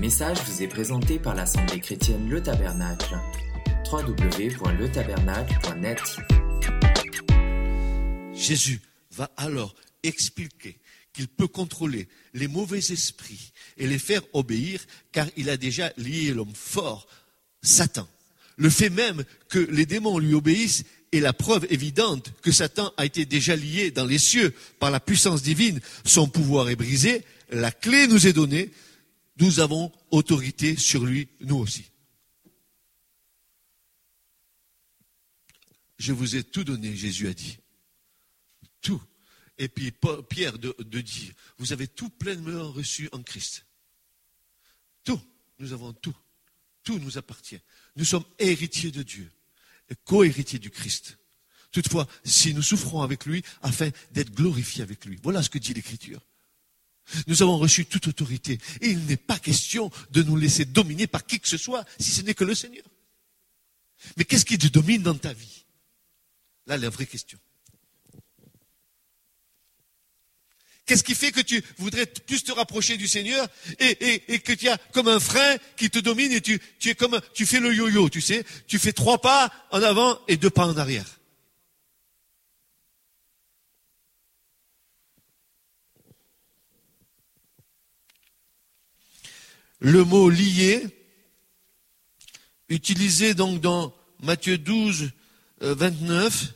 message vous est présenté par l'Assemblée chrétienne Le Tabernacle. www.letabernacle.net Jésus va alors expliquer qu'il peut contrôler les mauvais esprits et les faire obéir car il a déjà lié l'homme fort, Satan. Le fait même que les démons lui obéissent est la preuve évidente que Satan a été déjà lié dans les cieux par la puissance divine. Son pouvoir est brisé, la clé nous est donnée, nous avons autorité sur lui, nous aussi. Je vous ai tout donné, Jésus a dit. Tout. Et puis Pierre de, dire, vous avez tout pleinement reçu en Christ. Tout. Nous avons tout. Tout nous appartient. Nous sommes héritiers de Dieu co-héritier du Christ. Toutefois, si nous souffrons avec lui afin d'être glorifiés avec lui. Voilà ce que dit l'Écriture. Nous avons reçu toute autorité. Et il n'est pas question de nous laisser dominer par qui que ce soit, si ce n'est que le Seigneur. Mais qu'est-ce qui te domine dans ta vie? Là, la vraie question. Qu'est-ce qui fait que tu voudrais plus te rapprocher du Seigneur et, que tu as comme un frein qui te domine et tu, tu es comme tu fais le yo-yo, tu sais, tu fais trois pas en avant et deux pas en arrière. Le mot lié, utilisé donc dans Matthieu 12, 29, euh,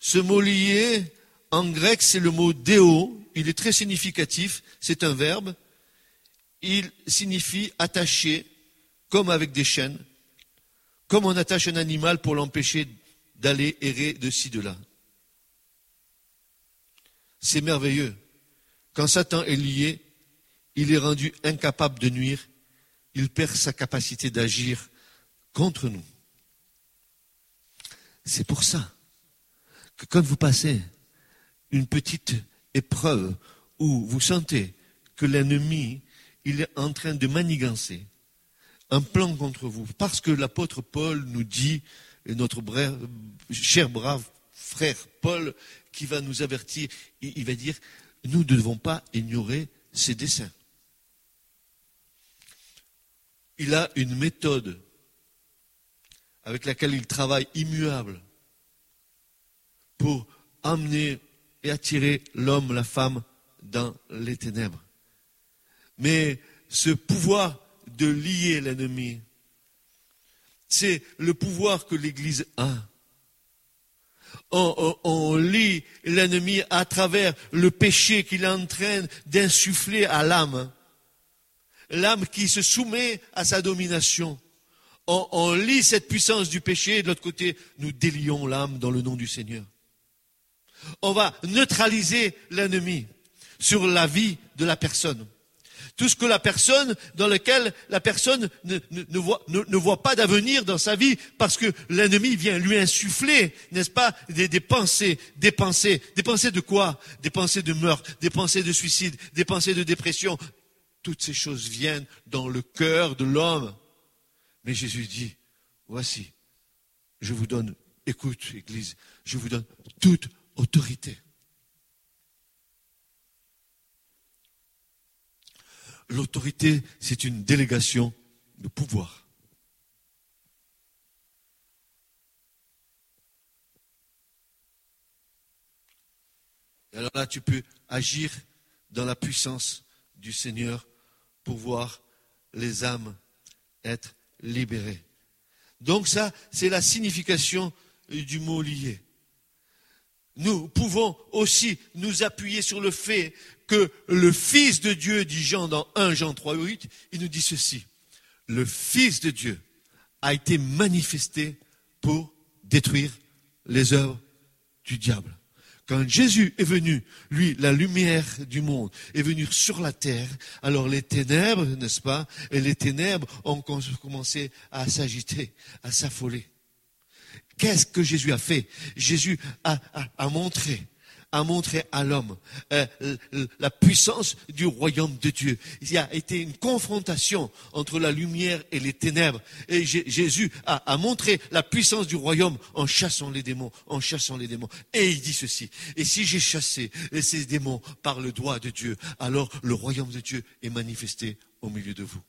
ce mot lié, en grec, c'est le mot déo, il est très significatif, c'est un verbe. Il signifie attacher, comme avec des chaînes, comme on attache un animal pour l'empêcher d'aller errer de ci, de là. C'est merveilleux. Quand Satan est lié, il est rendu incapable de nuire, il perd sa capacité d'agir contre nous. C'est pour ça que quand vous passez une petite épreuve où vous sentez que l'ennemi, est en train de manigancer un plan contre vous, parce que l'apôtre Paul nous dit, notre cher brave frère Paul, qui va nous avertir, il va dire, nous ne devons pas ignorer ses desseins. Il a une méthode avec laquelle il travaille immuable pour amener et attirer l'homme, la femme dans les ténèbres. Mais ce pouvoir de lier l'ennemi, c'est le pouvoir que l'Église a. On, lie l'ennemi à travers le péché qu'il est en train d'insuffler à l'âme. L'âme qui se soumet à sa domination. On, lit cette puissance du péché et de l'autre côté, nous délions l'âme dans le nom du Seigneur on va neutraliser l'ennemi sur la vie de la personne. Tout ce que la personne, dans lequel la personne ne, voit, pas d'avenir dans sa vie, parce que l'ennemi vient lui insuffler, n'est-ce pas, des, pensées, des pensées, des pensées de quoi? Des pensées de meurtre, des pensées de suicide, des pensées de dépression. Toutes ces choses viennent dans le cœur de l'homme. Mais Jésus dit, voici, je vous donne, écoute, Église, je vous donne toute autorité. L'autorité, c'est une délégation de pouvoir. Et alors là, tu peux agir dans la puissance du Seigneur pour voir les âmes être libérées. Donc ça, c'est la signification du mot lié nous pouvons aussi nous appuyer sur le fait que le Fils de Dieu, dit Jean dans 1 Jean 3, 8, il nous dit ceci. Le Fils de Dieu a été manifesté pour détruire les œuvres du diable. Quand Jésus est venu, lui, la lumière du monde, est venu sur la terre, alors les ténèbres, n'est-ce pas, et les ténèbres ont commencé à s'agiter, à s'affoler. Qu'est-ce que Jésus a fait? Jésus a, montré a montré à l'homme euh, la puissance du royaume de Dieu. Il y a été une confrontation entre la lumière et les ténèbres. Et Jésus a, a, montré la puissance du royaume en chassant les démons, en chassant les démons. Et il dit ceci, et si j'ai chassé ces démons par le doigt de Dieu, alors le royaume de Dieu est manifesté au milieu de vous.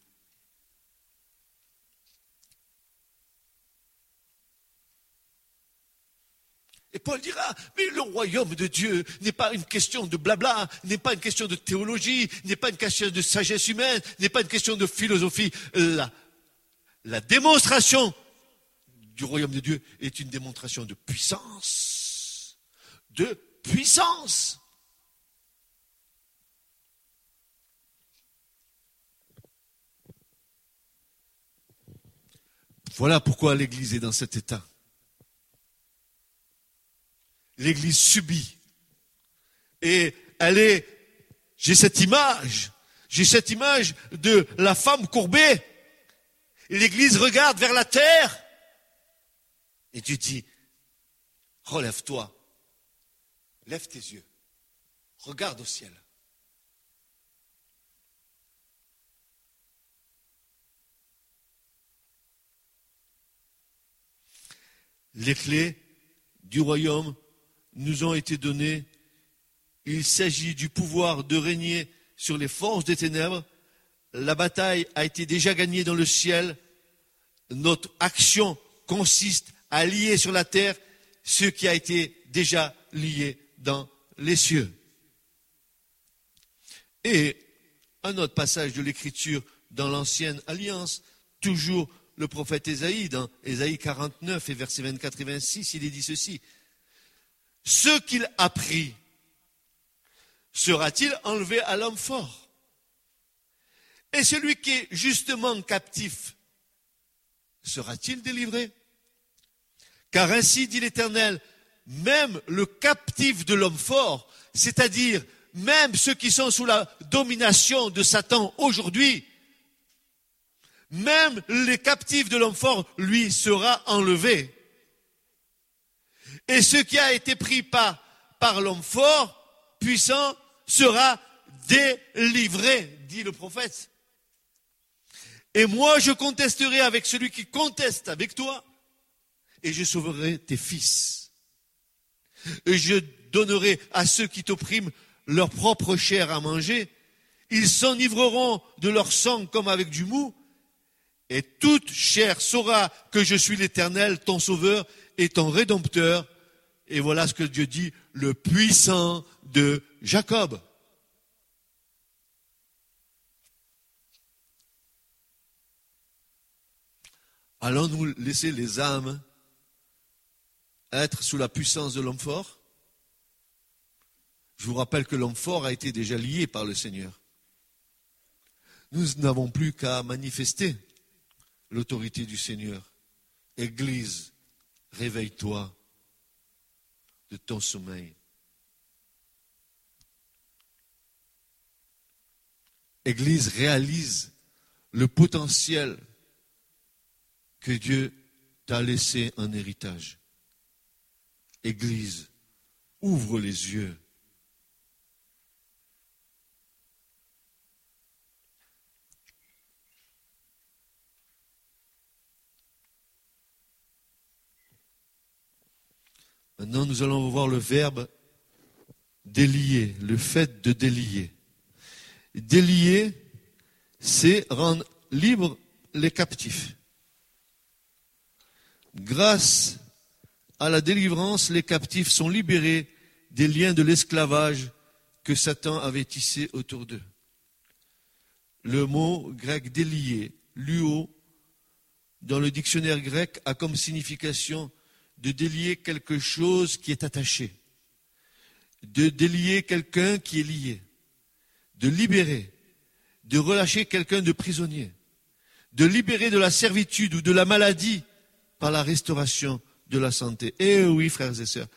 Et Paul dira, mais le royaume de Dieu n'est pas une question de blabla, n'est pas une question de théologie, n'est pas une question de sagesse humaine, n'est pas une question de philosophie. La, la démonstration du royaume de Dieu est une démonstration de puissance. De puissance. Voilà pourquoi l'Église est dans cet état. L'Église subit. Et elle est, j'ai cette image, j'ai cette image de la femme courbée. Et l'Église regarde vers la terre. Et tu dis, relève-toi, lève tes yeux, regarde au ciel. Les clés du royaume nous ont été données. Il s'agit du pouvoir de régner sur les forces des ténèbres. La bataille a été déjà gagnée dans le ciel. Notre action consiste à lier sur la terre ce qui a été déjà lié dans les cieux. Et un autre passage de l'Écriture dans l'Ancienne Alliance, toujours le prophète Ésaïe, dans Ésaïe 49 et versets 24 et 26, il est dit ceci. Ce qu'il a pris sera-t-il enlevé à l'homme fort? Et celui qui est justement captif sera-t-il délivré? Car ainsi dit l'Éternel, même le captif de l'homme fort, c'est-à-dire même ceux qui sont sous la domination de Satan aujourd'hui, même les captifs de l'homme fort, lui, sera enlevé. Et ce qui a été pris par, par l'homme fort, puissant, sera délivré, dit le prophète. Et moi, je contesterai avec celui qui conteste avec toi, et je sauverai tes fils. Et je donnerai à ceux qui t'oppriment leur propre chair à manger. Ils s'enivreront de leur sang comme avec du mou, et toute chair saura que je suis l'Éternel, ton Sauveur et ton Rédempteur. Et voilà ce que Dieu dit, le puissant de Jacob. Allons-nous laisser les âmes être sous la puissance de l'homme fort? Je vous rappelle que l'homme fort a été déjà lié par le Seigneur. Nous n'avons plus qu'à manifester l'autorité du Seigneur. Église, réveille-toi de ton sommeil. Église, réalise le potentiel que Dieu t'a laissé en héritage. Église, ouvre les yeux Maintenant, nous allons voir le verbe délier, le fait de délier. Délier, c'est rendre libres les captifs. Grâce à la délivrance, les captifs sont libérés des liens de l'esclavage que Satan avait tissés autour d'eux. Le mot grec délier, luo, dans le dictionnaire grec, a comme signification de délier quelque chose qui est attaché, de délier quelqu'un qui est lié, de libérer, de relâcher quelqu'un de prisonnier, de libérer de la servitude ou de la maladie par la restauration de la santé. Et oui, frères et sœurs,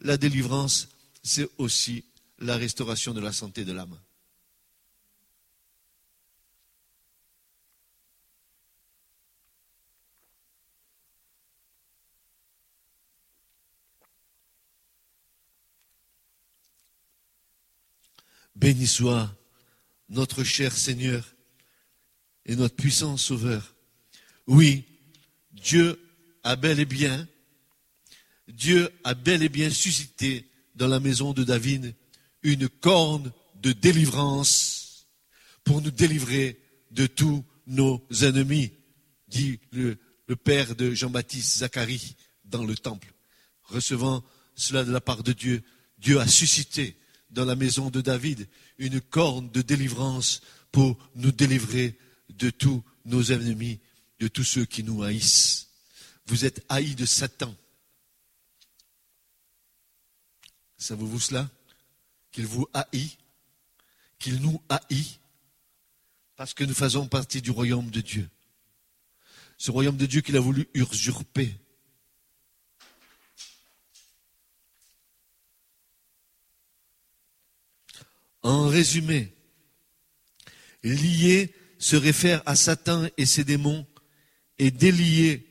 la délivrance, c'est aussi la restauration de la santé de l'âme. Béni soit notre cher Seigneur et notre puissant Sauveur. Oui, Dieu a bel et bien, Dieu a bel et bien suscité dans la maison de David une corne de délivrance pour nous délivrer de tous nos ennemis, dit le, le père de Jean-Baptiste Zacharie dans le temple, recevant cela de la part de Dieu. Dieu a suscité dans la maison de David une corne de délivrance pour nous délivrer de tous nos ennemis, de tous ceux qui nous haïssent. Vous êtes haïs de Satan. Savez-vous cela? Qu'il vous haït, qu'il nous haït, parce que nous faisons partie du royaume de Dieu. Ce royaume de Dieu qu'il a voulu usurper. En résumé, lié se réfère à Satan et ses démons et délié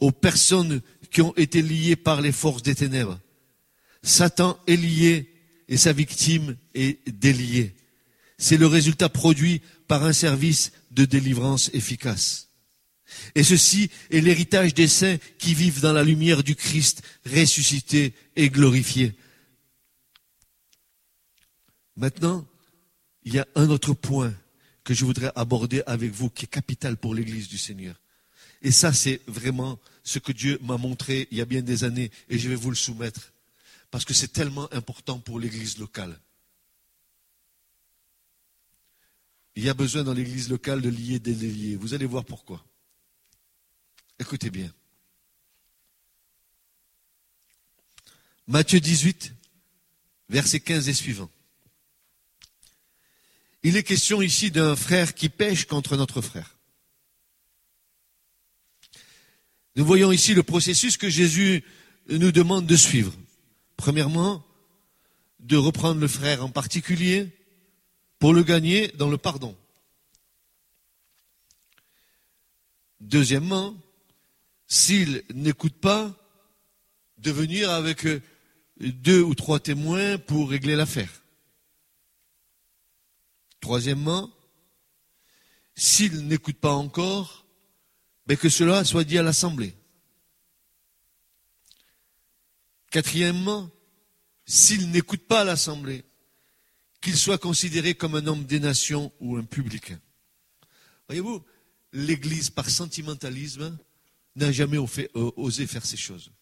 aux personnes qui ont été liées par les forces des ténèbres. Satan est lié et sa victime est déliée. C'est le résultat produit par un service de délivrance efficace. Et ceci est l'héritage des saints qui vivent dans la lumière du Christ ressuscité et glorifié. Maintenant, il y a un autre point que je voudrais aborder avec vous qui est capital pour l'Église du Seigneur. Et ça, c'est vraiment ce que Dieu m'a montré il y a bien des années et je vais vous le soumettre parce que c'est tellement important pour l'Église locale. Il y a besoin dans l'Église locale de lier des déliés. Vous allez voir pourquoi. Écoutez bien. Matthieu 18, versets 15 et suivants. Il est question ici d'un frère qui pêche contre notre frère. Nous voyons ici le processus que Jésus nous demande de suivre. Premièrement, de reprendre le frère en particulier pour le gagner dans le pardon. Deuxièmement, s'il n'écoute pas, de venir avec deux ou trois témoins pour régler l'affaire. Troisièmement, s'il n'écoute pas encore, ben que cela soit dit à l'Assemblée. Quatrièmement, s'il n'écoute pas l'Assemblée, qu'il soit considéré comme un homme des nations ou un publicain. Voyez-vous, l'Église, par sentimentalisme, n'a jamais euh, osé faire ces choses.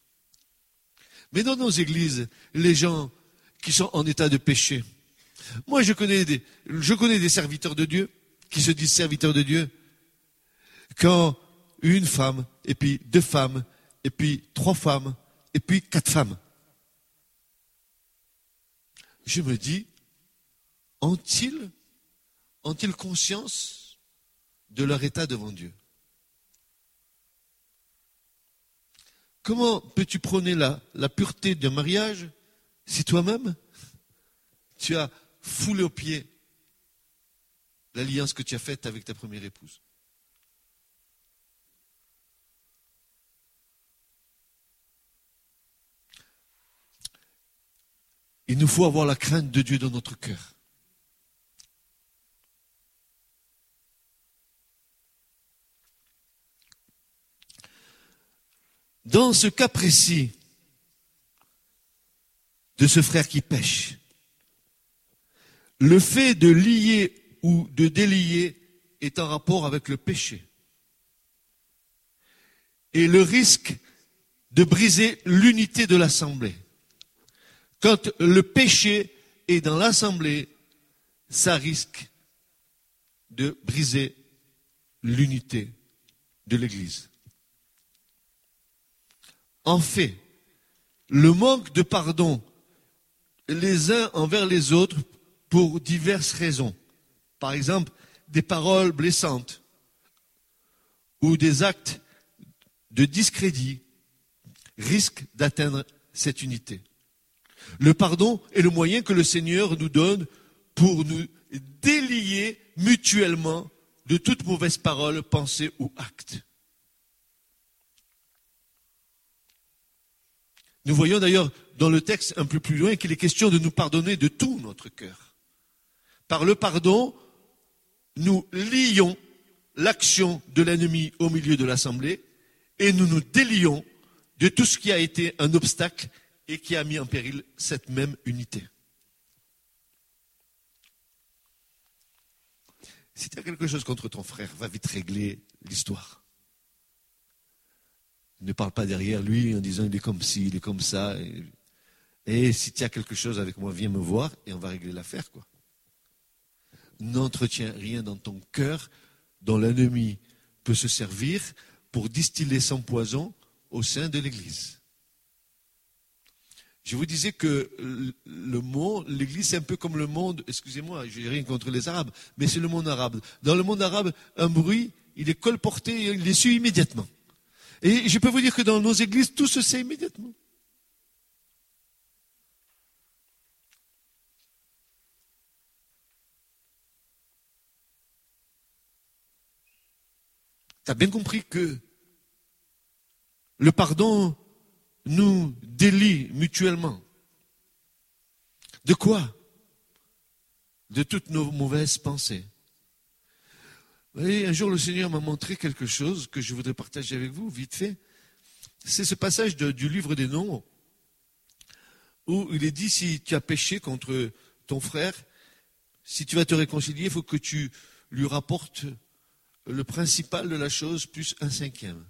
Mais dans nos églises, les gens qui sont en état de péché, moi, je connais des, je connais des serviteurs de Dieu qui se disent serviteurs de Dieu. Quand une femme, et puis deux femmes, et puis trois femmes, et puis quatre femmes. Je me dis, ont-ils, ont-ils conscience de leur état devant Dieu? Comment peux-tu prôner la, la pureté d'un mariage si toi-même, tu as foulé aux pieds l'alliance que tu as faite avec ta première épouse. Il nous faut avoir la crainte de Dieu dans notre cœur. Dans ce cas précis de ce frère qui pêche, le fait de lier ou de délier est en rapport avec le péché. Et le risque de briser l'unité de l'assemblée. Quand le péché est dans l'assemblée, ça risque de briser l'unité de l'Église. En fait, le manque de pardon les uns envers les autres pour diverses raisons. Par exemple, des paroles blessantes ou des actes de discrédit risquent d'atteindre cette unité. Le pardon est le moyen que le Seigneur nous donne pour nous délier mutuellement de toute mauvaise parole, pensée ou acte. Nous voyons d'ailleurs dans le texte un peu plus loin qu'il est question de nous pardonner de tout notre cœur. Par le pardon, nous lions l'action de l'ennemi au milieu de l'assemblée et nous nous délions de tout ce qui a été un obstacle et qui a mis en péril cette même unité. Si tu as quelque chose contre ton frère, va vite régler l'histoire. Ne parle pas derrière lui en disant il est comme ci, il est comme ça. Et si tu as quelque chose avec moi, viens me voir et on va régler l'affaire, quoi. N'entretiens rien dans ton cœur dont l'ennemi peut se servir pour distiller son poison au sein de l'Église. Je vous disais que l'Église, c'est un peu comme le monde, excusez-moi, je n'ai rien contre les Arabes, mais c'est le monde arabe. Dans le monde arabe, un bruit, il est colporté, il est su immédiatement. Et je peux vous dire que dans nos églises, tout se sait immédiatement. Tu as bien compris que le pardon nous délie mutuellement. De quoi? De toutes nos mauvaises pensées. Vous un jour, le Seigneur m'a montré quelque chose que je voudrais partager avec vous, vite fait. C'est ce passage du livre des noms, où il est dit, si tu as péché contre ton frère, si tu vas te réconcilier, il faut que tu lui rapportes le principal de la chose plus un cinquième.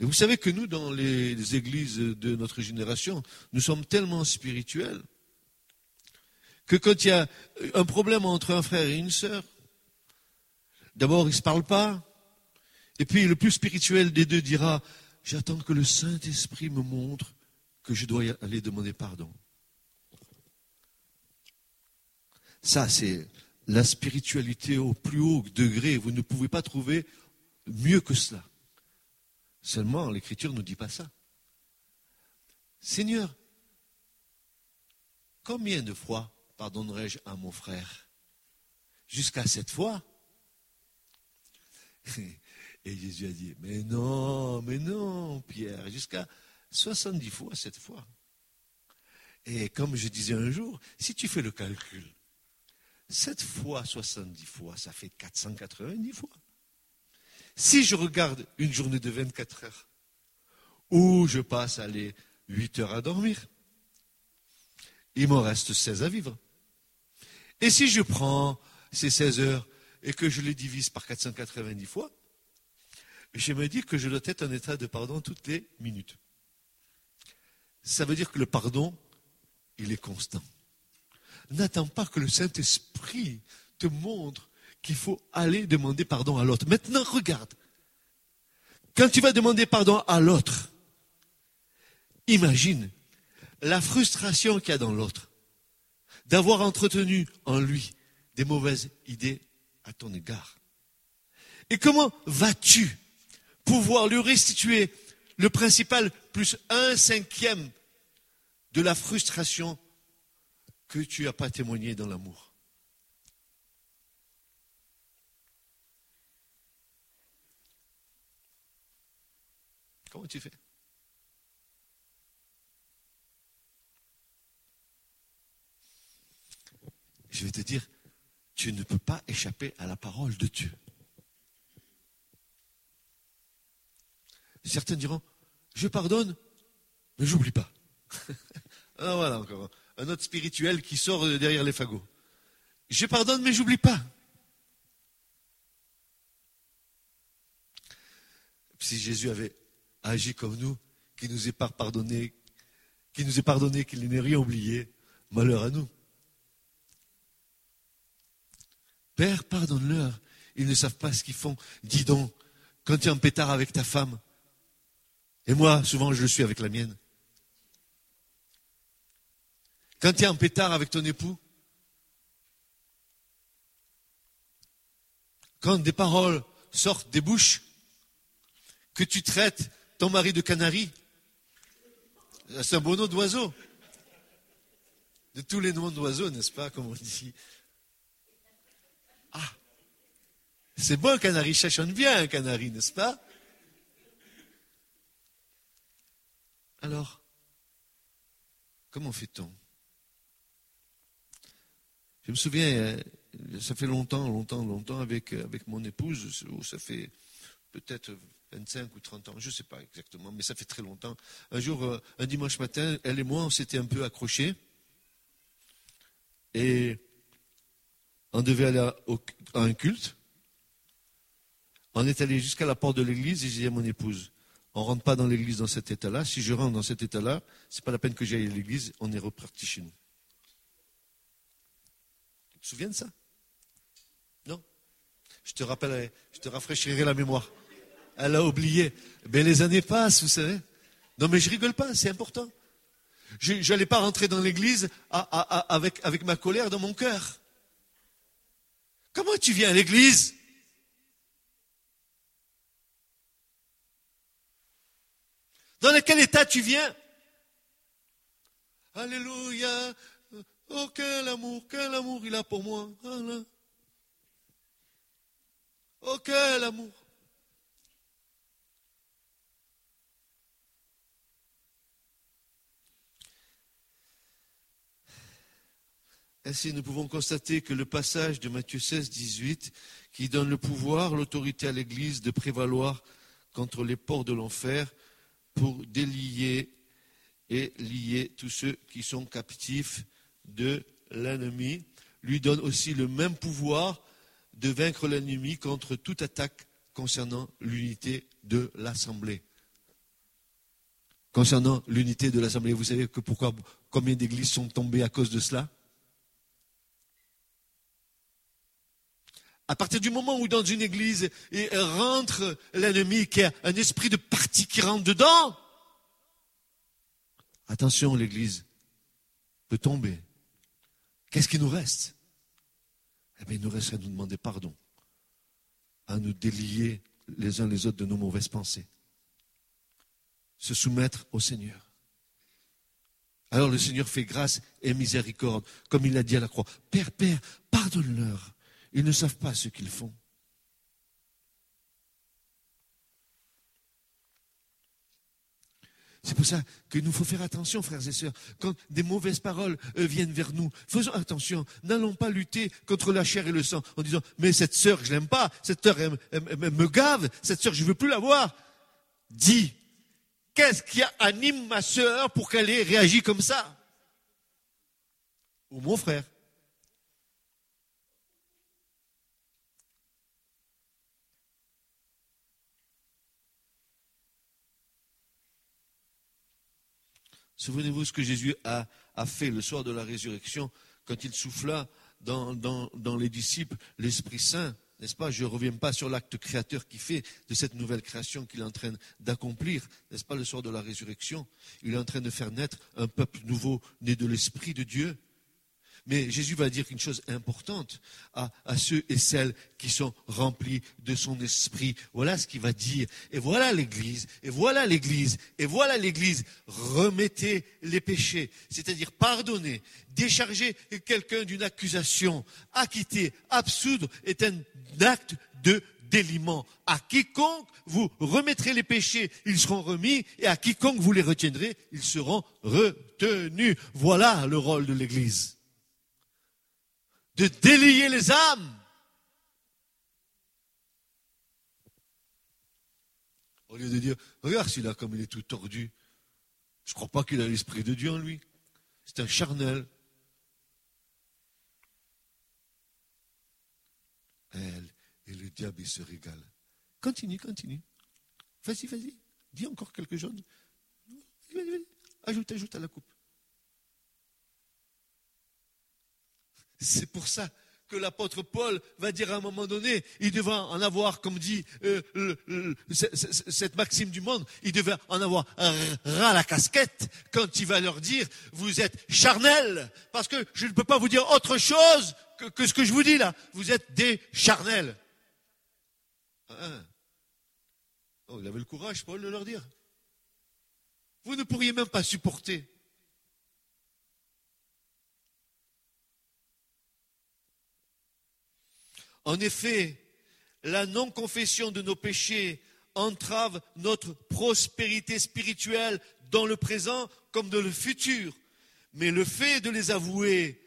Et vous savez que nous, dans les églises de notre génération, nous sommes tellement spirituels que quand il y a un problème entre un frère et une sœur, D'abord, ils ne se parlent pas. Et puis, le plus spirituel des deux dira, j'attends que le Saint-Esprit me montre que je dois aller demander pardon. Ça, c'est la spiritualité au plus haut degré. Vous ne pouvez pas trouver mieux que cela. Seulement, l'Écriture ne nous dit pas ça. Seigneur, combien de fois pardonnerai-je à mon frère? Jusqu'à cette fois Et Jésus a dit, mais non, mais non, Pierre, jusqu'à 70 fois cette fois. Et comme je disais un jour, si tu fais le calcul, 7 fois 70 fois, ça fait 490 fois. Si je regarde une journée de 24 heures, où je passe à aller 8 heures à dormir, il m'en reste 16 à vivre. Et si je prends ces 16 heures et que je les divise par 490 fois, je me dis que je dois être en état de pardon toutes les minutes. Ça veut dire que le pardon, il est constant. N'attends pas que le Saint-Esprit te montre qu'il faut aller demander pardon à l'autre. Maintenant, regarde. Quand tu vas demander pardon à l'autre, imagine la frustration qu'il y a dans l'autre d'avoir entretenu en lui des mauvaises idées à ton égard. Et comment vas-tu pouvoir lui restituer le principal plus un cinquième de la frustration que tu n'as pas témoigné dans l'amour Comment tu fais? Je vais te dire, tu ne peux pas échapper à la parole de Dieu. Certains diront, je pardonne, mais j'oublie pas. ah, voilà encore un autre spirituel qui sort derrière les fagots. Je pardonne, mais j'oublie pas. Si Jésus avait agi comme nous, qui nous est pardonné, qui nous est pardonné, qu'il n'ait rien oublié, malheur à nous. Père, pardonne-leur. Ils ne savent pas ce qu'ils font. Dis donc, quand tu es en pétard avec ta femme, et moi, souvent, je le suis avec la mienne. Quand tu es en pétard avec ton époux, quand des paroles sortent des bouches, que tu traites ton mari de canari, c'est un beau nom d'oiseau. De tous les noms d'oiseaux, n'est-ce pas, comme on dit. Ah, c'est bon un canari, chachonne bien un canari, n'est-ce pas? Alors, comment fait-on? Je me souviens, euh, ça fait longtemps, longtemps, longtemps avec, avec mon épouse, ça fait peut-être 25 ou 30 ans, je ne sais pas exactement, mais ça fait très longtemps. Un jour, euh, un dimanche matin, elle et moi, on s'était un peu accrochés. Et on devait aller à, un culte. On est allé jusqu'à la porte de l'église et j'ai dit à mon épouse, On ne rentre pas dans l'église dans cet état-là. Si je rentre dans cet état-là, ce n'est pas la peine que j'aille à l'église, on est reparti chez nous. Te souviens de ça? Non? Je te rappellerai, je te rafraîchirai la mémoire. Elle a oublié. Mais les années passent, vous savez. Non, mais je rigole pas, c'est important. Je n'allais pas rentrer dans l'église avec, avec ma colère dans mon cœur. Comment tu viens à l'église? Dans quel état tu viens? Alléluia. Oh, quel amour, quel amour il a pour moi. Oh, quel amour. Ainsi, nous pouvons constater que le passage de Matthieu 16, 18, qui donne le pouvoir, l'autorité à l'Église de prévaloir contre les ports de l'enfer pour délier et lier tous ceux qui sont captifs de l'ennemi, lui donne aussi le même pouvoir de vaincre l'ennemi contre toute attaque concernant l'unité de l'Assemblée. Concernant l'unité de l'Assemblée, vous savez que pourquoi, combien d'églises sont tombées à cause de cela? À partir du moment où dans une église rentre l'ennemi, qui a un esprit de parti qui rentre dedans, attention, l'église peut tomber. Qu'est-ce qui nous reste? Eh bien, il nous reste à nous demander pardon, à nous délier les uns les autres de nos mauvaises pensées, se soumettre au Seigneur. Alors le Seigneur fait grâce et miséricorde, comme il l'a dit à la croix. Père, Père, pardonne-leur, ils ne savent pas ce qu'ils font. C'est pour ça qu'il nous faut faire attention, frères et sœurs. Quand des mauvaises paroles euh, viennent vers nous, faisons attention. N'allons pas lutter contre la chair et le sang en disant Mais cette sœur, je l'aime pas. Cette sœur, me gave. Cette sœur, je ne veux plus la voir. Dis Qu'est-ce qui anime ma sœur pour qu'elle ait réagi comme ça? Ou mon frère Souvenez-vous ce que Jésus a, fait le soir de la résurrection quand il souffla dans, les disciples l'Esprit Saint, n'est-ce pas? Je ne reviens pas sur l'acte créateur qu'il fait de cette nouvelle création qu'il est en train d'accomplir, n'est-ce pas, le soir de la résurrection Il est en train de faire naître un peuple nouveau, né de l'Esprit de Dieu. Mais Jésus va dire une chose importante à, ceux et celles qui sont remplis de son esprit. Voilà ce qu'il va dire. Et voilà l'Église, et voilà l'Église, et voilà l'Église. Remettez les péchés, c'est-à-dire pardonner, décharger quelqu'un d'une accusation, acquitter, absoudre est un acte de déliement. À quiconque vous remettrez les péchés, ils seront remis, et à quiconque vous les retiendrez, ils seront retenus. Voilà le rôle de l'Église de délier les âmes. Au lieu de dire, regarde celui-là comme il est tout tordu. Je crois pas qu'il a l'esprit de Dieu en lui. C'est un charnel. Et le diable, il se régale. Continue, continue. Vas-y, vas-y. Dis encore quelque chose. Ajoute, ajoute à la coupe. C'est pour ça que l'apôtre Paul va dire à un moment donné, il devait en avoir, comme dit euh, cette maxime du monde, il devait en avoir ras la casquette quand il va leur dire, vous êtes charnels, parce que je ne peux pas vous dire autre chose que, ce que je vous dis là, vous êtes des charnels. Hein? oh, il avait le courage, Paul, de leur dire. Vous ne pourriez même pas supporter En effet, la non-confession de nos péchés entrave notre prospérité spirituelle dans le présent comme dans le futur. Mais le fait de les avouer,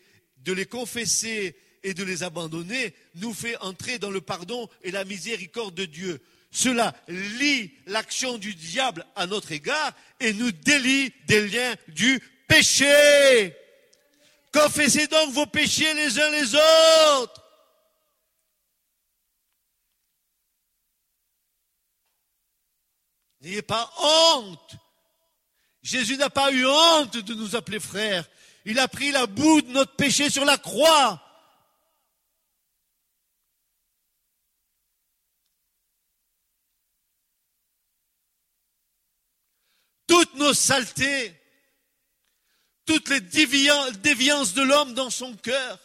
de les confesser et de les abandonner nous fait entrer dans le pardon et la miséricorde de Dieu. Cela lie l'action du diable à notre égard et nous délie des liens du péché. Confessez donc vos péchés les uns les autres N'ayez pas honte. Jésus n'a pas eu honte de nous appeler frères. Il a pris la boue de notre péché sur la croix. Toutes nos saletés, toutes les déviances de l'homme dans son cœur,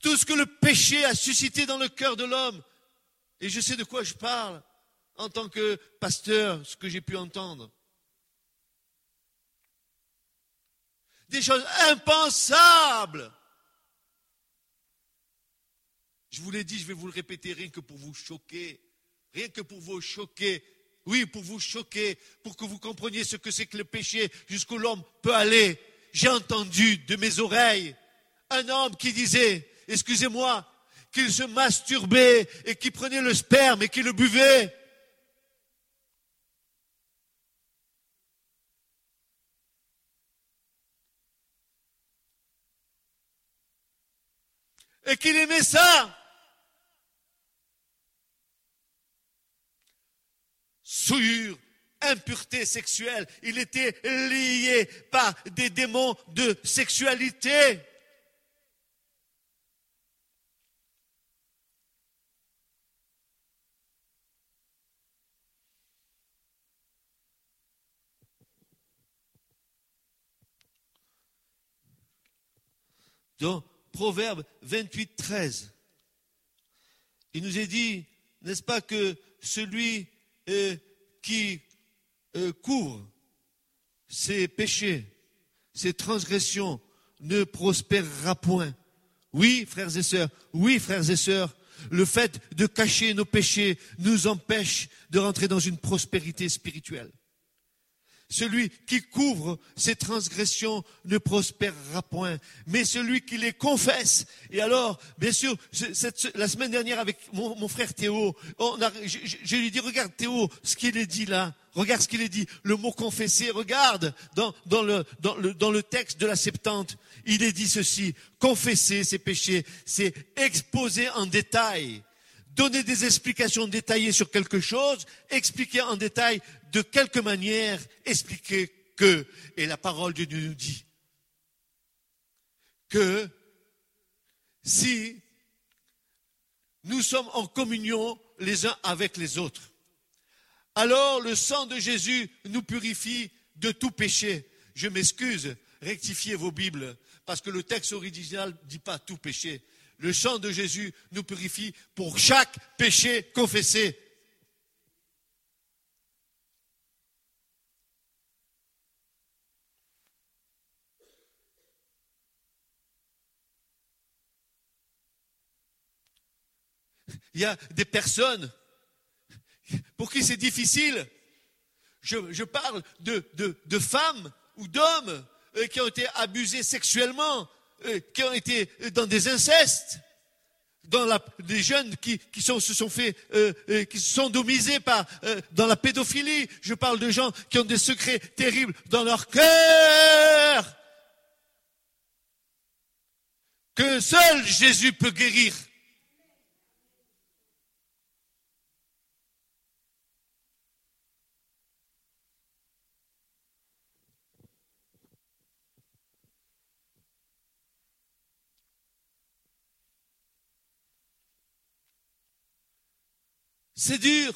tout ce que le péché a suscité dans le cœur de l'homme, et je sais de quoi je parle en tant que pasteur, ce que j'ai pu entendre. Des choses impensables. Je vous l'ai dit, je vais vous le répéter rien que pour vous choquer. Rien que pour vous choquer. Oui, pour vous choquer, pour que vous compreniez ce que c'est que le péché, jusqu'où l'homme peut aller. J'ai entendu de mes oreilles un homme qui disait, excusez-moi, qu'il se masturbait et qui prenait le sperme et qui le buvait. Et qu'il aimait ça. Souillure, impureté sexuelle. Il était lié par des démons de sexualité. Proverbe 28, 13, il nous est dit, n'est-ce pas, que celui euh, qui euh, couvre ses péchés, ses transgressions, ne prospérera point. Oui, frères et sœurs, oui, frères et sœurs, le fait de cacher nos péchés nous empêche de rentrer dans une prospérité spirituelle. Celui qui couvre ses transgressions ne prospérera point, mais celui qui les confesse. Et alors, bien sûr, la semaine dernière avec mon, frère Théo, je, lui dis, regarde Théo, ce qu'il est dit là, regarde ce qu'il est dit, le mot confesser, regarde dans, le texte de la Septante, il est dit ceci, confesser ses péchés, c'est exposer en détail donner des explications détaillées sur quelque chose, expliquer en détail de quelque manière, expliquer que, et la parole de Dieu nous dit, que si nous sommes en communion les uns avec les autres, alors le sang de Jésus nous purifie de tout péché. Je m'excuse, rectifiez vos Bibles, parce que le texte original ne dit pas tout péché. Le sang de Jésus nous purifie pour chaque péché confessé. Il y a des personnes pour qui c'est difficile. Je, parle de, femmes ou d'hommes euh, qui ont été abusés sexuellement, qui ont été dans des incestes, dans la, des jeunes qui, qui sont, se sont fait, euh, qui sont domisés par, dans la pédophilie. Je parle de gens qui ont des secrets terribles dans leur cœur que seul Jésus peut guérir. C'est dur.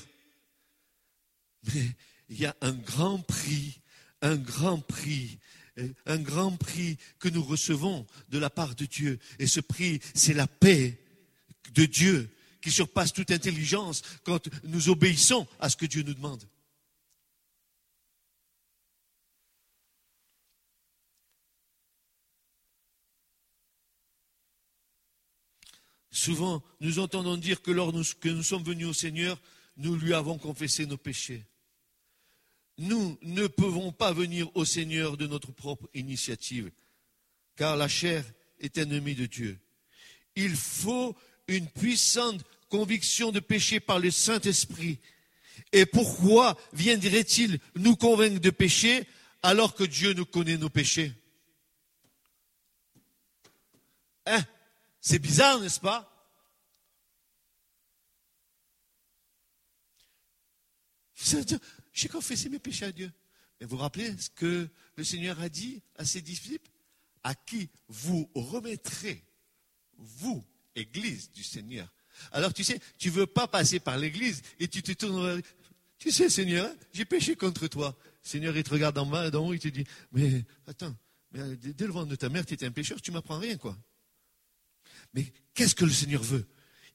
Mais il y a un grand prix, un grand prix, un grand prix que nous recevons de la part de Dieu. Et ce prix, c'est la paix de Dieu qui surpasse toute intelligence quand nous obéissons à ce que Dieu nous demande. Souvent, nous entendons dire que lorsque nous sommes venus au Seigneur, nous lui avons confessé nos péchés. Nous ne pouvons pas venir au Seigneur de notre propre initiative, car la chair est ennemie de Dieu. Il faut une puissante conviction de péché par le Saint-Esprit. Et pourquoi viendrait-il nous convaincre de péché alors que Dieu nous connaît nos péchés? Hein? C'est bizarre, n'est-ce pas Vous j'ai confessé mes péchés à Dieu. Mais vous rappelez ce que le Seigneur a dit à ses disciples? À qui vous remettrez, vous, Église du Seigneur. Alors tu sais, tu veux pas passer par l'Église et tu te tournes vers... Tu sais, Seigneur, j'ai péché contre toi. Seigneur, il te regarde en bas, d'en haut, il te dit, mais attends, mais dès le ventre de ta mère, tu étais un pécheur, tu m'apprends rien, quoi. Mais qu'est-ce que le Seigneur veut?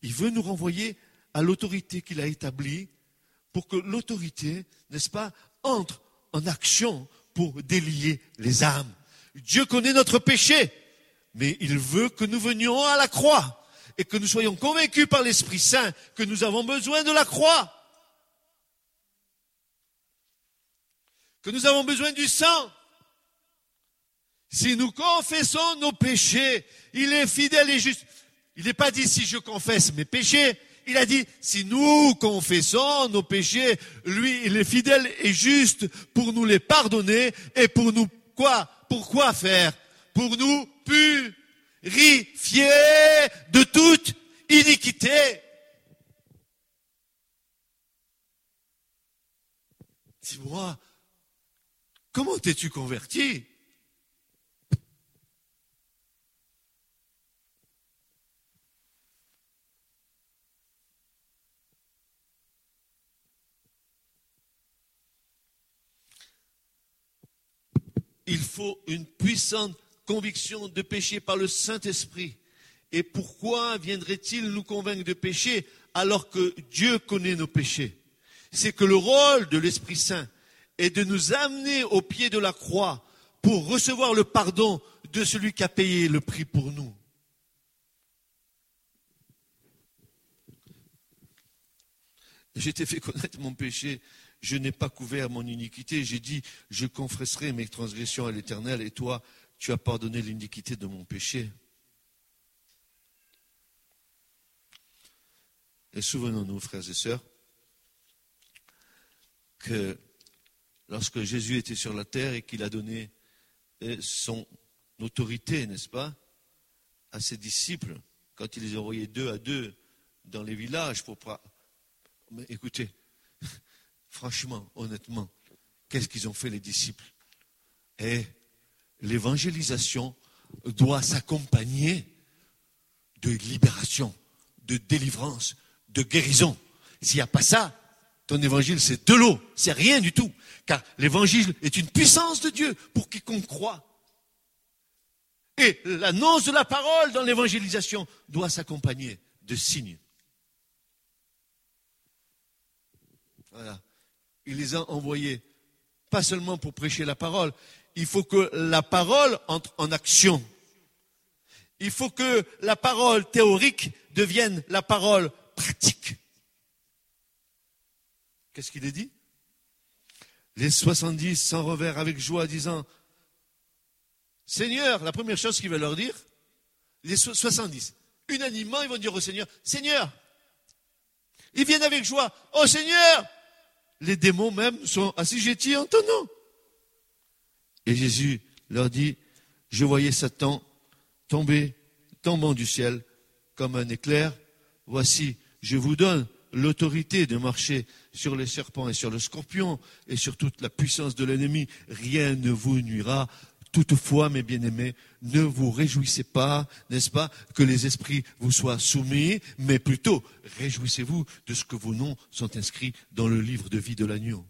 Il veut nous renvoyer à l'autorité qu'il a établie pour que l'autorité, n'est-ce pas, entre en action pour délier les âmes. Dieu connaît notre péché, mais il veut que nous venions à la croix et que nous soyons convaincus par l'Esprit Saint que nous avons besoin de la croix, que nous avons besoin du sang. Si nous confessons nos péchés, il est fidèle et juste. Il n'est pas dit si je confesse mes péchés, il a dit, si nous confessons nos péchés, lui, il est fidèle et juste pour nous les pardonner et pour nous quoi Pourquoi faire? Pour nous purifier de toute iniquité. Dis-moi, comment t'es-tu converti? Il faut une puissante conviction de péché par le Saint-Esprit. Et pourquoi viendrait-il nous convaincre de péché alors que Dieu connaît nos péchés? C'est que le rôle de l'Esprit Saint est de nous amener au pied de la croix pour recevoir le pardon de celui qui a payé le prix pour nous. Été fait connaître mon péché je n'ai pas couvert mon iniquité. J'ai dit, je confesserai mes transgressions à l'Éternel, et toi, tu as pardonné l'iniquité de mon péché. Et souvenons-nous, frères et sœurs, que lorsque Jésus était sur la terre et qu'il a donné euh, son autorité, n'est-ce pas, à ses disciples, quand il les a envoyés deux à deux dans les villages pour... Écoutez, Franchement, honnêtement, qu'est-ce qu'ils ont fait les disciples? Et l'évangélisation doit s'accompagner de libération, de délivrance, de guérison. S'il n'y a pas ça, ton évangile, c'est de l'eau, c'est rien du tout. Car l'évangile est une puissance de Dieu pour quiconque croit. Et l'annonce de la parole dans l'évangélisation doit s'accompagner de signes. Voilà il les a envoyés, pas seulement pour prêcher la parole, il faut que la parole entre en action. Il faut que la parole théorique devienne la parole pratique. Qu'est-ce qu'il est dit? Les 70 s'en revers avec joie, disant Seigneur, la première chose qu'il va leur dire, les 70, unanimement, ils vont dire au Seigneur Seigneur, ils viennent avec joie, oh Seigneur, les démons même sont assujettis en ton nom. Et Jésus leur dit, je voyais Satan tomber, tombant du ciel comme un éclair. Voici, je vous donne l'autorité de marcher sur les serpents et sur le scorpion et sur toute la puissance de l'ennemi. Rien ne vous nuira. Toutefois, mes bien-aimés, ne vous réjouissez pas, n'est-ce pas, que les esprits vous soient soumis, mais plutôt réjouissez-vous de ce que vos noms sont inscrits dans le livre de vie de l'agneau.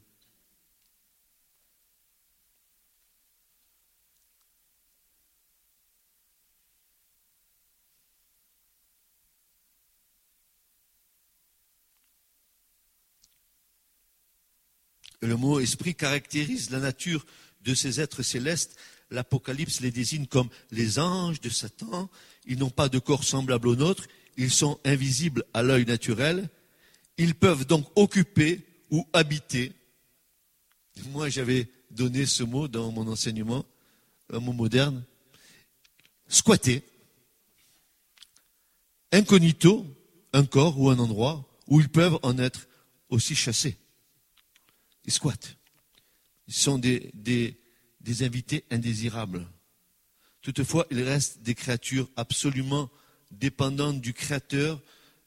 Le mot esprit caractérise la nature de ces êtres célestes l'Apocalypse les désigne comme les anges de Satan. Ils n'ont pas de corps semblable au nôtre, ils sont invisibles à l'œil naturel. Ils peuvent donc occuper ou habiter. Moi, j'avais donné ce mot dans mon enseignement, un mot moderne. Squatter. Incognito, un corps ou un endroit où ils peuvent en être aussi chassés. Ils squattent. Ils sont des, invités indésirables. Toutefois, ils restent des créatures absolument dépendantes du Créateur,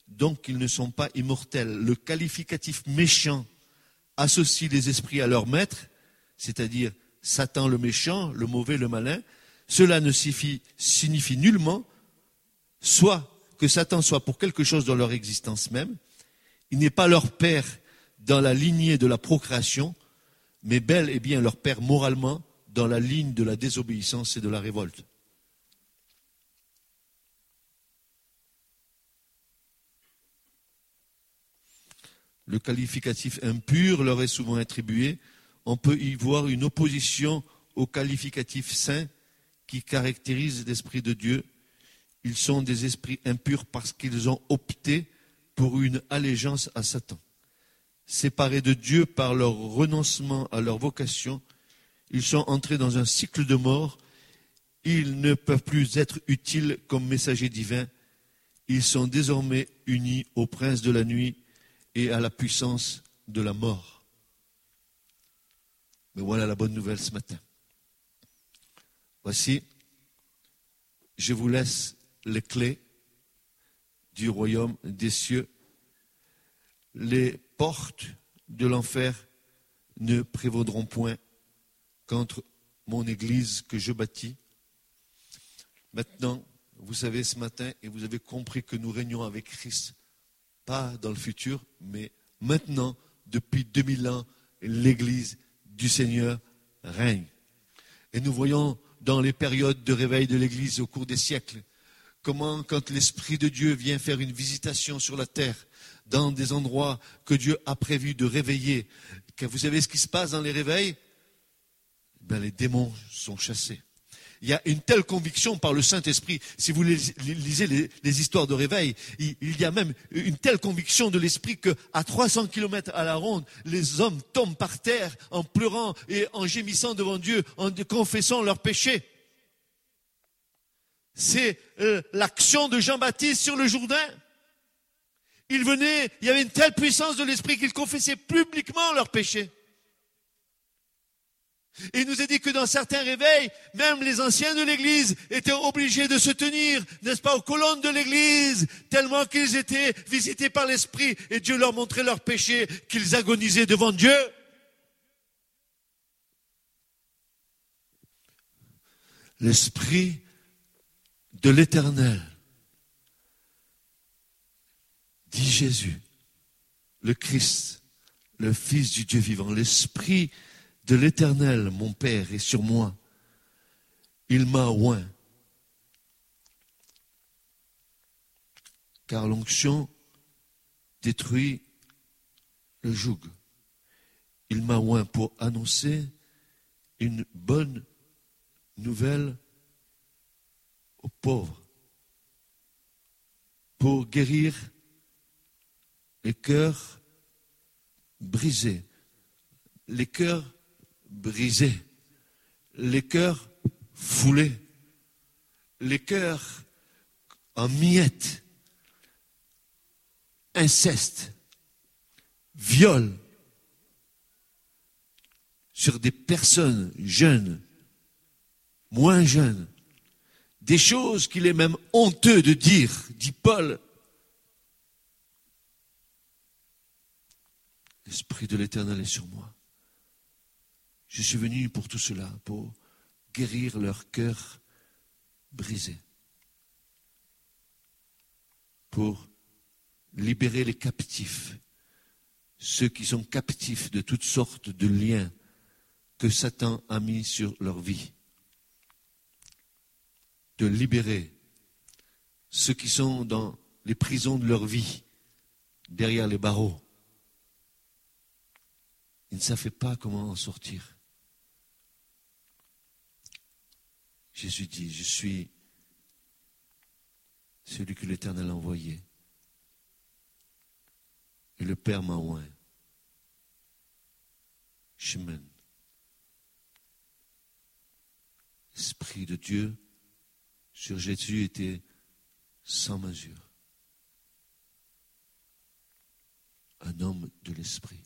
donc ils ne sont pas immortels. Le qualificatif méchant associent les esprits à leur maître, c'est-à-dire Satan le méchant, le mauvais, le malin, cela ne signifie nullement soit que Satan soit pour quelque chose dans leur existence même, il n'est pas leur père dans la lignée de la procréation, mais bel et bien leur père moralement dans la ligne de la désobéissance et de la révolte. Le qualificatif impur leur est souvent attribué. On peut y voir une opposition au qualificatif saint qui caractérise l'Esprit de Dieu. Ils sont des esprits impurs parce qu'ils ont opté pour une allégeance à Satan. Séparés de Dieu par leur renoncement à leur vocation, ils sont entrés dans un cycle de mort. Ils ne peuvent plus être utiles comme messagers divins. Ils sont désormais unis au prince de la nuit et à la puissance de la mort. Mais voilà la bonne nouvelle ce matin. Voici, je vous laisse les clés du royaume des cieux. Les portes de l'enfer ne prévaudront point contre mon Église que je bâtis. Maintenant, vous savez ce matin, et vous avez compris que nous régnons avec Christ, pas dans le futur, mais maintenant, depuis 2000 ans, l'Église du Seigneur règne. Et nous voyons dans les périodes de réveil de l'Église au cours des siècles, comment quand l'Esprit de Dieu vient faire une visitation sur la terre, dans des endroits que Dieu a prévu de réveiller, que vous savez ce qui se passe dans les réveils? Ben, Les démons sont chassés. Il y a une telle conviction par le Saint-Esprit. Si vous lisez les, histoires de réveil, il, y a même une telle conviction de l'Esprit qu'à 300 km à la ronde, les hommes tombent par terre en pleurant et en gémissant devant Dieu, en confessant leurs péchés. C'est euh, l'action de Jean-Baptiste sur le Jourdain? Il venait, il y avait une telle puissance de l'Esprit qu'ils confessaient publiquement leurs péchés. Il nous a dit que dans certains réveils, même les anciens de l'Église étaient obligés de se tenir, n'est-ce pas, aux colonnes de l'Église, tellement qu'ils étaient visités par l'Esprit et Dieu leur montrait leurs péchés, qu'ils agonisaient devant Dieu. L'Esprit de l'Éternel, dit Jésus, le Christ, le Fils du Dieu vivant, l'Esprit de l'Éternel, mon Père, est sur moi. Il m'a oint. Car l'onction détruit le joug. Il m'a oint pour annoncer une bonne nouvelle aux pauvres, pour guérir les cœurs brisés, les cœurs brisés, les cœurs foulés, les cœurs en miettes, inceste, viol. Sur des personnes jeunes, moins jeunes, des choses qu'il est même honteux de dire, dit Paul. L'Esprit de l'Éternel est sur moi. Je suis venu pour tout cela, pour guérir leur cœur brisé, pour libérer les captifs, ceux qui sont captifs de toutes sortes de liens que Satan a mis sur leur vie, de libérer ceux qui sont dans les prisons de leur vie, derrière les barreaux. Ils ne savaient pas comment en sortir. Jésus dit, je suis celui que l'Éternel a envoyé. Et le Père m'a oint. Chemin. L'Esprit de Dieu sur Jésus était sans mesure. Un homme de l'Esprit.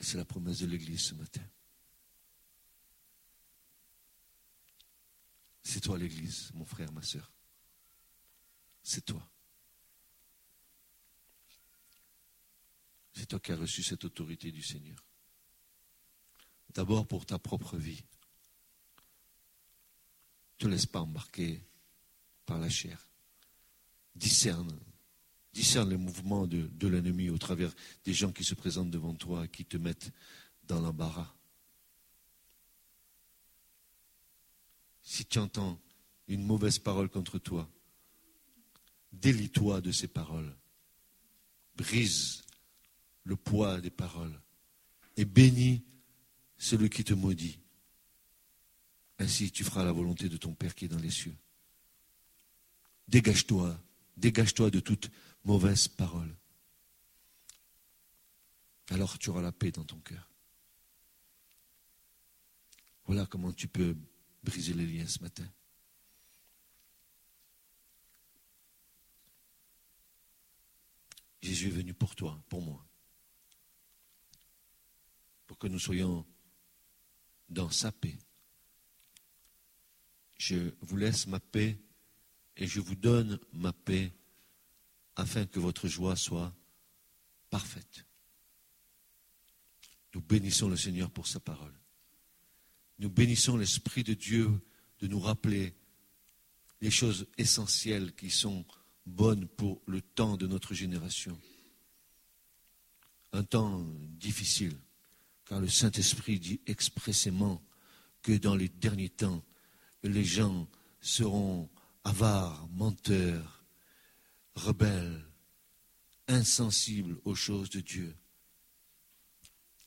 C'est la promesse de l'Église ce matin. C'est toi l'Église, mon frère, ma soeur. C'est toi. toi qui as reçu cette autorité du Seigneur. D'abord pour ta propre vie. Ne te laisse pas embarquer par la chair. Discerne. Discerne les mouvements de, l'ennemi au travers des gens qui se présentent devant toi qui te mettent dans l'embarras. Si tu entends une mauvaise parole contre toi, délie-toi de ces paroles. Brise le poids des paroles et bénis celui qui te maudit. Ainsi tu feras la volonté de ton Père qui est dans les cieux. Dégage-toi, dégage-toi de toute mauvaise parole. Alors tu auras la paix dans ton cœur. Voilà comment tu peux briser les liens ce matin. Jésus est venu pour toi, pour moi, pour que nous soyons dans sa paix. Je vous laisse ma paix et je vous donne ma paix afin que votre joie soit parfaite. Nous bénissons le Seigneur pour sa parole. Nous bénissons l'Esprit de Dieu de nous rappeler les choses essentielles qui sont bonnes pour le temps de notre génération. Un temps difficile, car le Saint-Esprit dit expressément que dans les derniers temps, les gens seront avares, menteurs, rebelles, insensibles aux choses de Dieu.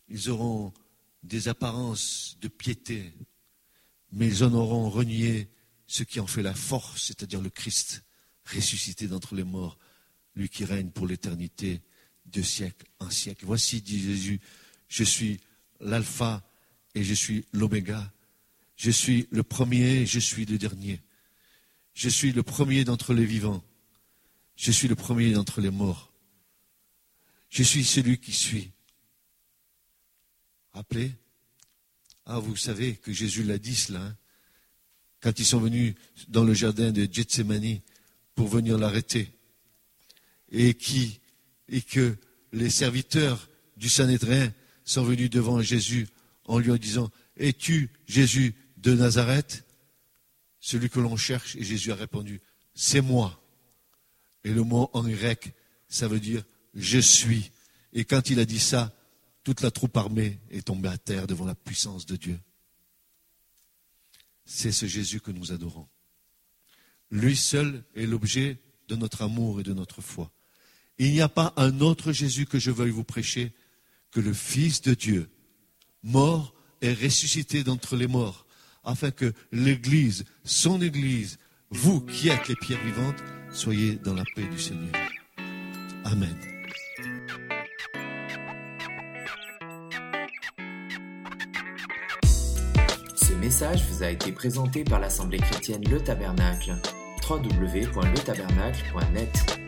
Ils auront des apparences de piété, mais ils en auront renié ce qui en fait la force, c'est-à-dire le Christ ressuscité d'entre les morts, lui qui règne pour l'éternité de siècle en siècle. Voici, dit Jésus, je suis l'alpha et je suis l'oméga. Je suis le premier et je suis le dernier. Je suis le premier d'entre les vivants. Je suis le premier d'entre les morts. Je suis celui qui suis. Rappelez Ah, vous savez que Jésus l'a dit cela. Hein, quand ils sont venus dans le jardin de Gethsemane pour venir l'arrêter. Et, qui, et que les serviteurs du Sanhédrin sont venus devant Jésus en lui disant Es-tu Jésus de Nazareth? Celui que l'on cherche. Et Jésus a répondu C'est moi. Et le mot en grec, ça veut dire Je suis. Et quand il a dit ça, toute la troupe armée est tombée à terre devant la puissance de Dieu. C'est ce Jésus que nous adorons. Lui seul est l'objet de notre amour et de notre foi. Il n'y a pas un autre Jésus que je veuille vous prêcher que le Fils de Dieu, mort et ressuscité d'entre les morts, afin que l'Église, son Église, vous qui êtes les pierres vivantes, soyez dans la paix du Seigneur. Amen. Ce message vous a été présenté par l'Assemblée chrétienne Le Tabernacle. www.letabernacle.net